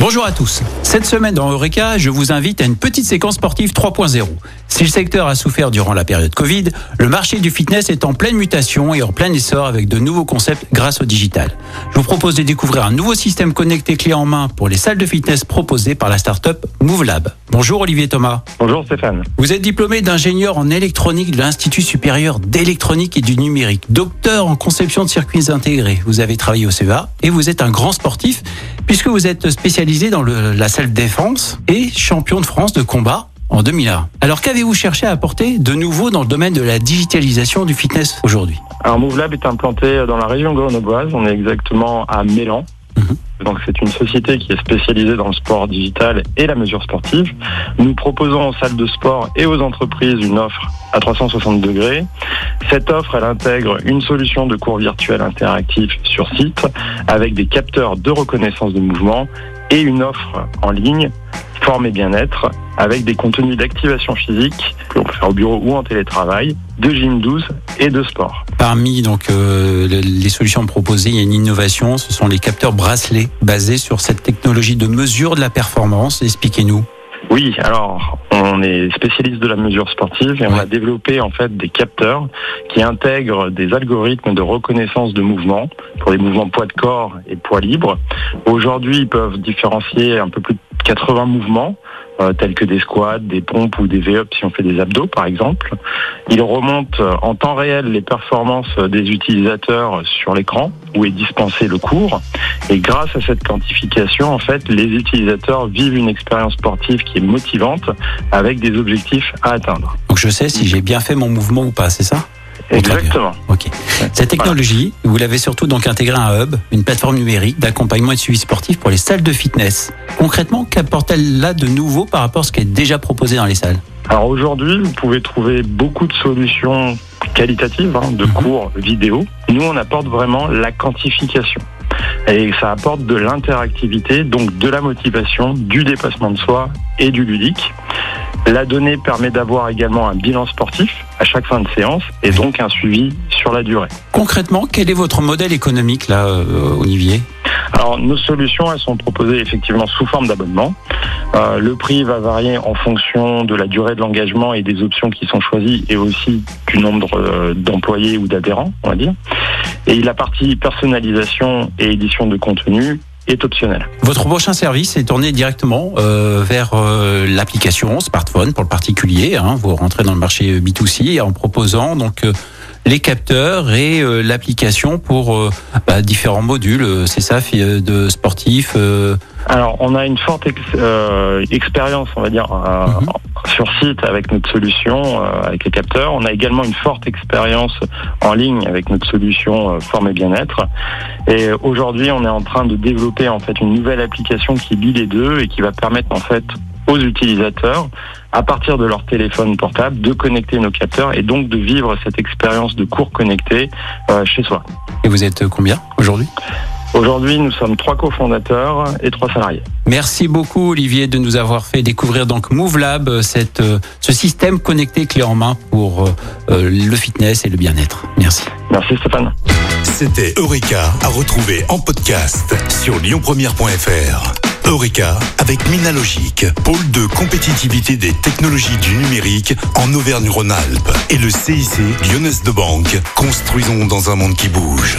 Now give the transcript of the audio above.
Bonjour à tous. Cette semaine dans Eureka, je vous invite à une petite séquence sportive 3.0. Si le secteur a souffert durant la période Covid, le marché du fitness est en pleine mutation et en plein essor avec de nouveaux concepts grâce au digital. Je vous propose de découvrir un nouveau système connecté clé en main pour les salles de fitness proposées par la start-up MoveLab. Bonjour Olivier Thomas. Bonjour Stéphane. Vous êtes diplômé d'ingénieur en électronique de l'Institut supérieur d'électronique et du numérique, docteur en conception de circuits intégrés. Vous avez travaillé au CEA et vous êtes un grand sportif puisque vous êtes spécialisé dans le- la salle défense et champion de France de combat en 2001. Alors qu'avez-vous cherché à apporter de nouveau dans le domaine de la digitalisation du fitness aujourd'hui? Alors MoveLab est implanté dans la région grenobloise, on est exactement à Mélan. Donc c'est une société qui est spécialisée dans le sport digital et la mesure sportive. Nous proposons aux salles de sport et aux entreprises une offre à 360 degrés. Cette offre, elle intègre une solution de cours virtuel interactif sur site avec des capteurs de reconnaissance de mouvement et une offre en ligne forme et bien-être avec des contenus d'activation physique que l'on peut faire au bureau ou en télétravail, de gym 12 et de sport. Parmi donc euh, le- les solutions proposées, il y a une innovation, ce sont les capteurs bracelets basés sur cette technologie de mesure de la performance. Expliquez-nous. Oui, alors on est spécialiste de la mesure sportive et on a développé en fait des capteurs qui intègrent des algorithmes de reconnaissance de mouvements pour les mouvements poids de corps et poids libre. Aujourd'hui, ils peuvent différencier un peu plus de 80 mouvements euh, tels que des squats, des pompes ou des V-ups si on fait des abdos par exemple. Ils remontent euh, en temps réel les performances des utilisateurs sur l'écran où est dispensé le cours et grâce à cette quantification, en fait, les utilisateurs vivent une expérience sportive qui est motivante avec des objectifs à atteindre. Donc je sais si j'ai bien fait mon mouvement ou pas, c'est ça? Exactement. Ok. Cette technologie, vous l'avez surtout donc intégrée à un hub, une plateforme numérique d'accompagnement et de suivi sportif pour les salles de fitness. Concrètement, qu'apporte-t-elle là de nouveau par rapport à ce qui est déjà proposé dans les salles? Alors aujourd'hui, vous pouvez trouver beaucoup de solutions qualitatives hein, de Mhm. cours vidéo. Nous, on apporte vraiment la quantification. Et ça apporte de l'interactivité, donc de la motivation, du dépassement de soi et du ludique. La donnée permet d'avoir également un bilan sportif à chaque fin de séance et donc un suivi sur la durée. Concrètement, quel est votre modèle économique là, euh, Olivier? Alors, nos solutions, elles sont proposées effectivement sous forme d'abonnement. Euh, le prix va varier en fonction de la durée de l'engagement et des options qui sont choisies et aussi du nombre euh, d'employés ou d'adhérents, on va dire. Et la partie personnalisation et édition de contenu Votre prochain service est tourné directement euh, vers euh, l'application smartphone pour le particulier. hein. vous rentrez dans le marché B2C en proposant donc euh, les capteurs et euh, l'application pour euh, bah, différents modules. euh, C'est ça, euh, de sportifs. Alors, on a une forte ex- euh, expérience, on va dire, euh, Mhm. sur site avec notre solution, euh, avec les capteurs. On a également une forte expérience en ligne avec notre solution euh, Forme et Bien-être. Et aujourd'hui, on est en train de développer en fait une nouvelle application qui lie les deux et qui va permettre en fait aux utilisateurs, à partir de leur téléphone portable, de connecter nos capteurs et donc de vivre cette expérience de cours connecté euh, chez soi. et vous êtes combien aujourd'hui? Aujourd'hui, nous sommes trois cofondateurs et trois salariés. Merci beaucoup Olivier de nous avoir fait découvrir donc MoveLab, euh, cette, euh, ce système connecté clé en main pour euh, le fitness et le bien-être. Merci. Merci Stéphane. C'était Eureka à retrouver en podcast sur lyonpremière.fr. Eureka avec Minalogic, pôle de compétitivité des technologies du numérique en Auvergne-Rhône-Alpes et le CIC Lyonnaise de Banque. Construisons dans un monde qui bouge.